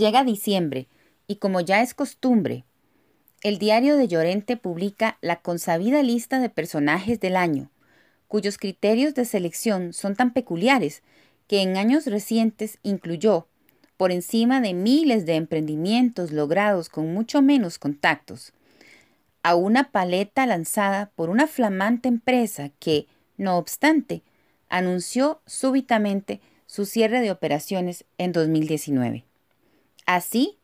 Llega diciembre y como ya es costumbre, el diario de Llorente publica la consabida lista de personajes del año, cuyos criterios de selección son tan peculiares que en años recientes incluyó, por encima de miles de emprendimientos logrados con mucho menos contactos, a una paleta lanzada por una flamante empresa que, no obstante, anunció súbitamente su cierre de operaciones en 2019. Así,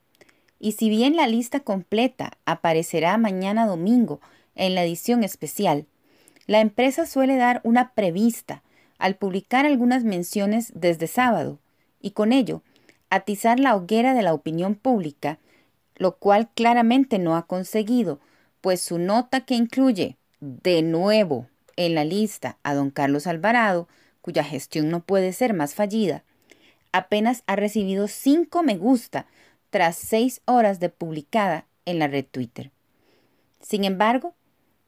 y si bien la lista completa aparecerá mañana domingo en la edición especial, la empresa suele dar una prevista al publicar algunas menciones desde sábado y con ello atizar la hoguera de la opinión pública, lo cual claramente no ha conseguido, pues su nota que incluye de nuevo en la lista a don Carlos Alvarado, cuya gestión no puede ser más fallida, apenas ha recibido cinco me gusta tras seis horas de publicada en la red Twitter. Sin embargo,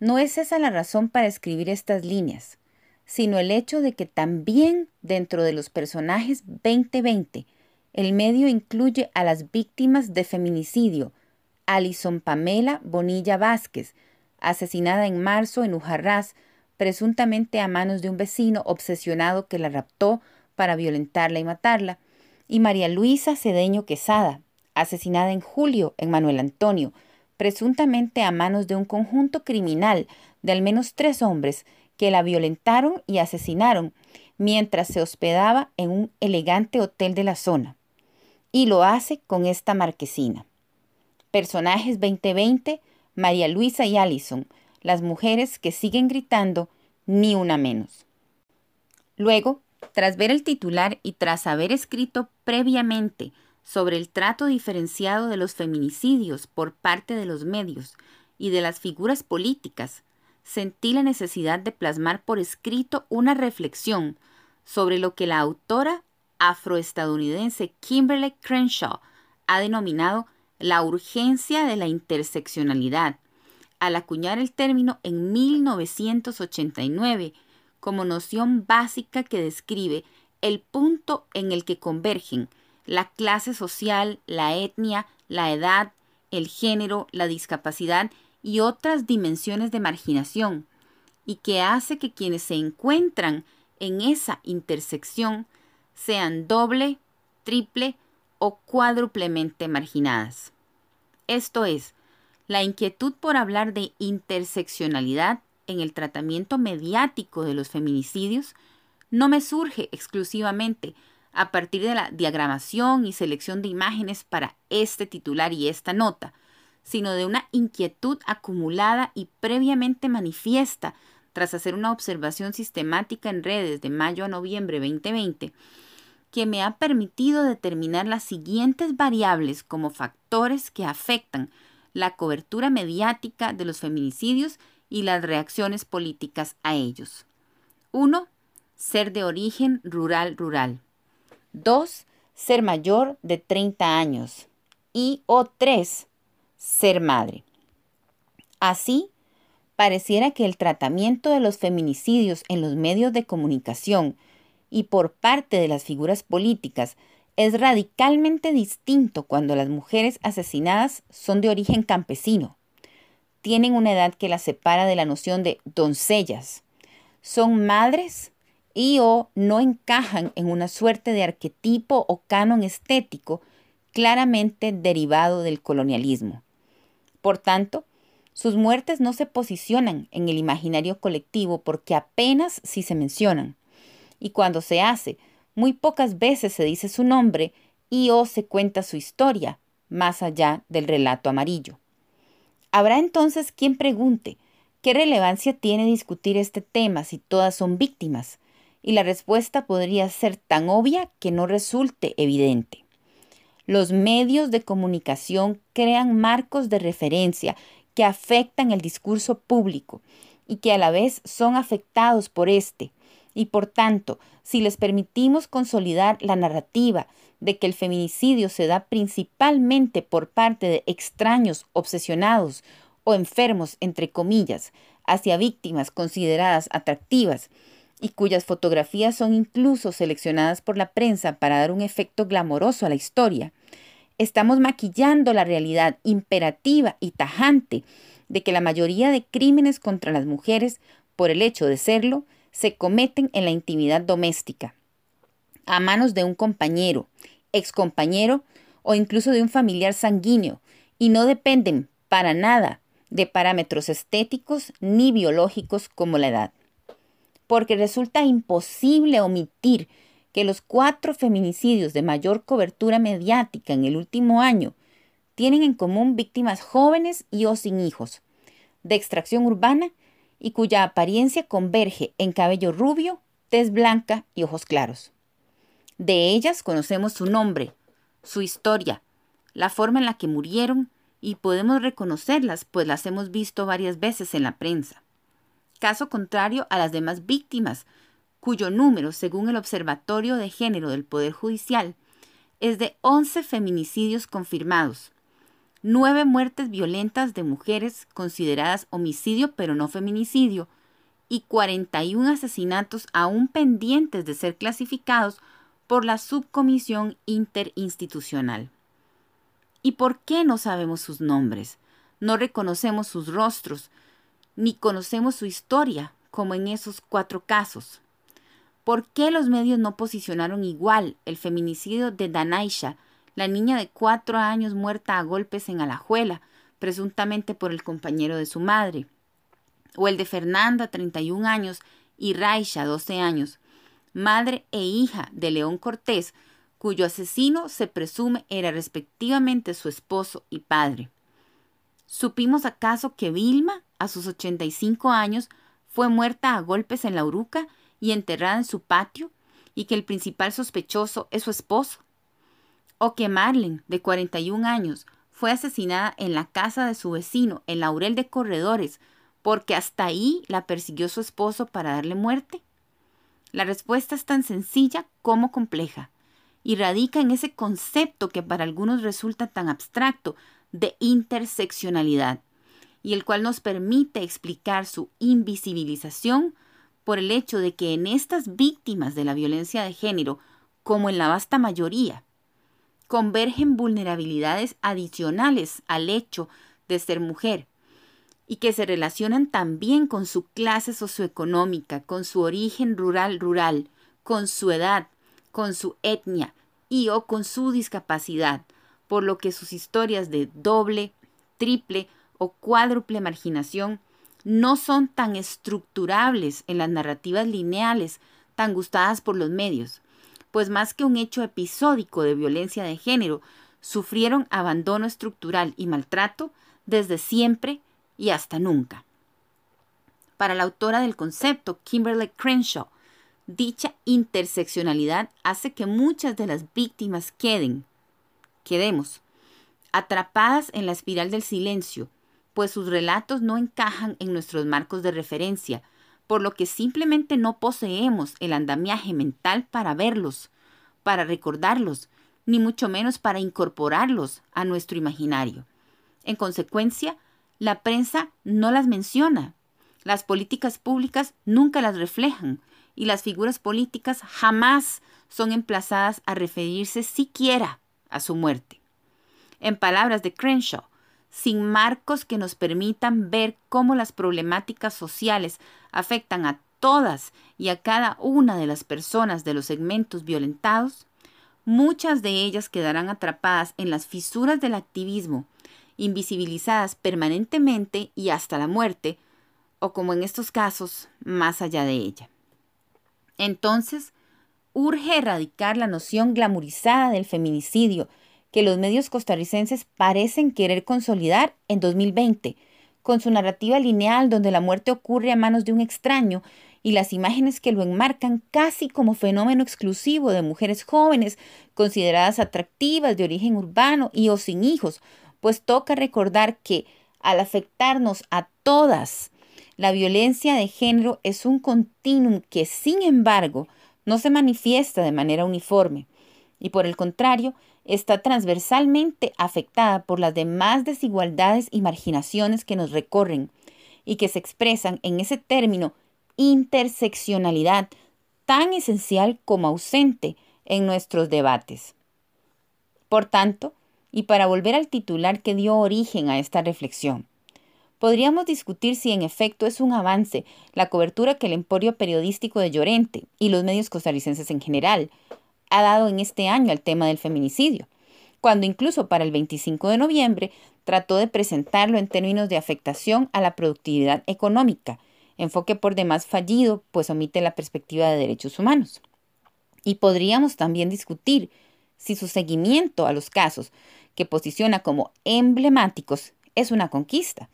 no es esa la razón para escribir estas líneas, sino el hecho de que también dentro de los personajes 2020, el medio incluye a las víctimas de feminicidio, Alison Pamela Bonilla Vázquez, asesinada en marzo en Ujarrás, presuntamente a manos de un vecino obsesionado que la raptó para violentarla y matarla, y María Luisa Cedeño Quesada, asesinada en julio en Manuel Antonio, presuntamente a manos de un conjunto criminal de al menos tres hombres que la violentaron y asesinaron mientras se hospedaba en un elegante hotel de la zona. Y lo hace con esta marquesina. Personajes 2020, María Luisa y Allison, las mujeres que siguen gritando ni una menos. Luego, tras ver el titular y tras haber escrito previamente sobre el trato diferenciado de los feminicidios por parte de los medios y de las figuras políticas, sentí la necesidad de plasmar por escrito una reflexión sobre lo que la autora afroestadounidense Kimberly Crenshaw ha denominado la urgencia de la interseccionalidad, al acuñar el término en 1989 como noción básica que describe el punto en el que convergen la clase social, la etnia, la edad, el género, la discapacidad y otras dimensiones de marginación, y que hace que quienes se encuentran en esa intersección sean doble, triple o cuádruplemente marginadas. Esto es, la inquietud por hablar de interseccionalidad en el tratamiento mediático de los feminicidios no me surge exclusivamente a partir de la diagramación y selección de imágenes para este titular y esta nota, sino de una inquietud acumulada y previamente manifiesta tras hacer una observación sistemática en redes de mayo a noviembre 2020, que me ha permitido determinar las siguientes variables como factores que afectan la cobertura mediática de los feminicidios y las reacciones políticas a ellos. 1. Ser de origen rural-rural. 2. Ser mayor de 30 años. Y o 3. Ser madre. Así, pareciera que el tratamiento de los feminicidios en los medios de comunicación y por parte de las figuras políticas es radicalmente distinto cuando las mujeres asesinadas son de origen campesino. Tienen una edad que las separa de la noción de doncellas. Son madres y o no encajan en una suerte de arquetipo o canon estético claramente derivado del colonialismo. Por tanto, sus muertes no se posicionan en el imaginario colectivo porque apenas si se mencionan. Y cuando se hace, muy pocas veces se dice su nombre y o se cuenta su historia, más allá del relato amarillo. Habrá entonces quien pregunte, ¿qué relevancia tiene discutir este tema si todas son víctimas? Y la respuesta podría ser tan obvia que no resulte evidente. Los medios de comunicación crean marcos de referencia que afectan el discurso público y que a la vez son afectados por este. Y por tanto, si les permitimos consolidar la narrativa de que el feminicidio se da principalmente por parte de extraños obsesionados o enfermos, entre comillas, hacia víctimas consideradas atractivas, y cuyas fotografías son incluso seleccionadas por la prensa para dar un efecto glamoroso a la historia. estamos maquillando la realidad imperativa y tajante de que la mayoría de crímenes contra las mujeres, por el hecho de serlo, se cometen en la intimidad doméstica, a manos de un compañero, excompañero o incluso de un familiar sanguíneo, y no dependen para nada de parámetros estéticos ni biológicos como la edad. Porque resulta imposible omitir que los cuatro feminicidios de mayor cobertura mediática en el último año tienen en común víctimas jóvenes y o sin hijos, de extracción urbana y cuya apariencia converge en cabello rubio, tez blanca y ojos claros. De ellas conocemos su nombre, su historia, la forma en la que murieron y podemos reconocerlas, pues las hemos visto varias veces en la prensa. Caso contrario a las demás víctimas, cuyo número, según el Observatorio de Género del Poder Judicial, es de 11 feminicidios confirmados, 9 muertes violentas de mujeres consideradas homicidio pero no feminicidio, y 41 asesinatos aún pendientes de ser clasificados por la Subcomisión Interinstitucional. ¿Y por qué no sabemos sus nombres? No reconocemos sus rostros, ni conocemos su historia, como en esos cuatro casos. ¿Por qué los medios no posicionaron igual el feminicidio de Danaisha, la niña de cuatro años muerta a golpes en Alajuela, presuntamente por el compañero de su madre? O el de Fernanda, 31 años, y Raisha, 12 años, madre e hija de León Cortés, cuyo asesino se presume era respectivamente su esposo y padre. ¿Supimos acaso que Vilma, a sus 85 años, fue muerta a golpes en la uruca y enterrada en su patio, y que el principal sospechoso es su esposo? ¿O que Marlene, de 41 años, fue asesinada en la casa de su vecino, en Laurel de Corredores, porque hasta ahí la persiguió su esposo para darle muerte? La respuesta es tan sencilla como compleja y radica en ese concepto que para algunos resulta tan abstracto de interseccionalidad y el cual nos permite explicar su invisibilización por el hecho de que en estas víctimas de la violencia de género, como en la vasta mayoría, convergen vulnerabilidades adicionales al hecho de ser mujer y que se relacionan también con su clase socioeconómica, con su origen rural-rural, con su edad, con su etnia y o con su discapacidad, por lo que sus historias de doble, triple o cuádruple marginación no son tan estructurables en las narrativas lineales tan gustadas por los medios, pues más que un hecho episódico de violencia de género, sufrieron abandono estructural y maltrato desde siempre y hasta nunca. Para la autora del concepto, Kimberly Crenshaw, Dicha interseccionalidad hace que muchas de las víctimas queden, quedemos, atrapadas en la espiral del silencio, pues sus relatos no encajan en nuestros marcos de referencia, por lo que simplemente no poseemos el andamiaje mental para verlos, para recordarlos, ni mucho menos para incorporarlos a nuestro imaginario. En consecuencia, la prensa no las menciona, las políticas públicas nunca las reflejan, y las figuras políticas jamás son emplazadas a referirse siquiera a su muerte. En palabras de Crenshaw, sin marcos que nos permitan ver cómo las problemáticas sociales afectan a todas y a cada una de las personas de los segmentos violentados, muchas de ellas quedarán atrapadas en las fisuras del activismo, invisibilizadas permanentemente y hasta la muerte, o como en estos casos, más allá de ella. Entonces, urge erradicar la noción glamorizada del feminicidio que los medios costarricenses parecen querer consolidar en 2020, con su narrativa lineal donde la muerte ocurre a manos de un extraño y las imágenes que lo enmarcan casi como fenómeno exclusivo de mujeres jóvenes consideradas atractivas de origen urbano y o sin hijos, pues toca recordar que al afectarnos a todas la violencia de género es un continuum que, sin embargo, no se manifiesta de manera uniforme y, por el contrario, está transversalmente afectada por las demás desigualdades y marginaciones que nos recorren y que se expresan en ese término interseccionalidad tan esencial como ausente en nuestros debates. Por tanto, y para volver al titular que dio origen a esta reflexión. Podríamos discutir si en efecto es un avance la cobertura que el emporio periodístico de Llorente y los medios costarricenses en general ha dado en este año al tema del feminicidio, cuando incluso para el 25 de noviembre trató de presentarlo en términos de afectación a la productividad económica, enfoque por demás fallido, pues omite la perspectiva de derechos humanos. Y podríamos también discutir si su seguimiento a los casos que posiciona como emblemáticos es una conquista,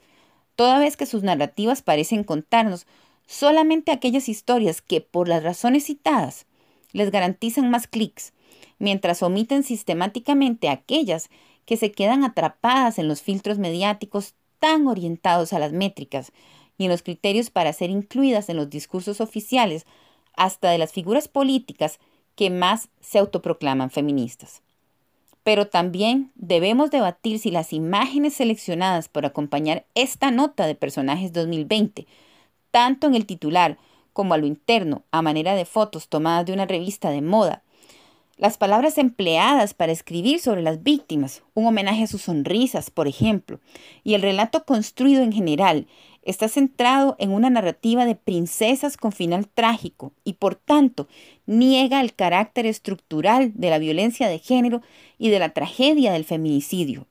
toda vez que sus narrativas parecen contarnos solamente aquellas historias que, por las razones citadas, les garantizan más clics, mientras omiten sistemáticamente aquellas que se quedan atrapadas en los filtros mediáticos tan orientados a las métricas y en los criterios para ser incluidas en los discursos oficiales, hasta de las figuras políticas que más se autoproclaman feministas. Pero también debemos debatir si las imágenes seleccionadas por acompañar esta nota de personajes 2020, tanto en el titular como a lo interno, a manera de fotos tomadas de una revista de moda, las palabras empleadas para escribir sobre las víctimas, un homenaje a sus sonrisas, por ejemplo, y el relato construido en general, está centrado en una narrativa de princesas con final trágico y por tanto niega el carácter estructural de la violencia de género y de la tragedia del feminicidio.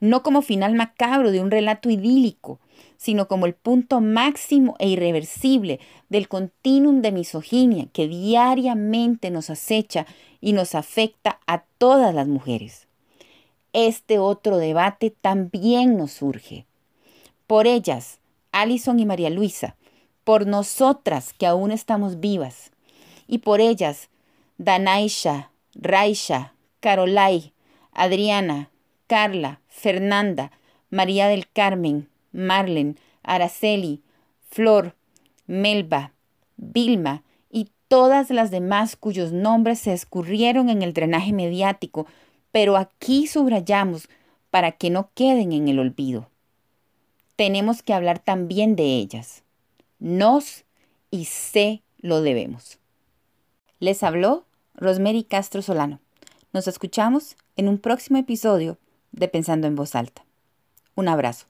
No como final macabro de un relato idílico, sino como el punto máximo e irreversible del continuum de misoginia que diariamente nos acecha y nos afecta a todas las mujeres. Este otro debate también nos surge. Por ellas, Alison y María Luisa, por nosotras que aún estamos vivas, y por ellas, Danaisha, Raisha, Carolai, Adriana, Carla, Fernanda, María del Carmen, Marlen, Araceli, Flor, Melba, Vilma y todas las demás cuyos nombres se escurrieron en el drenaje mediático, pero aquí subrayamos para que no queden en el olvido tenemos que hablar también de ellas. Nos y sé lo debemos. Les habló Rosemary Castro Solano. Nos escuchamos en un próximo episodio de Pensando en Voz Alta. Un abrazo.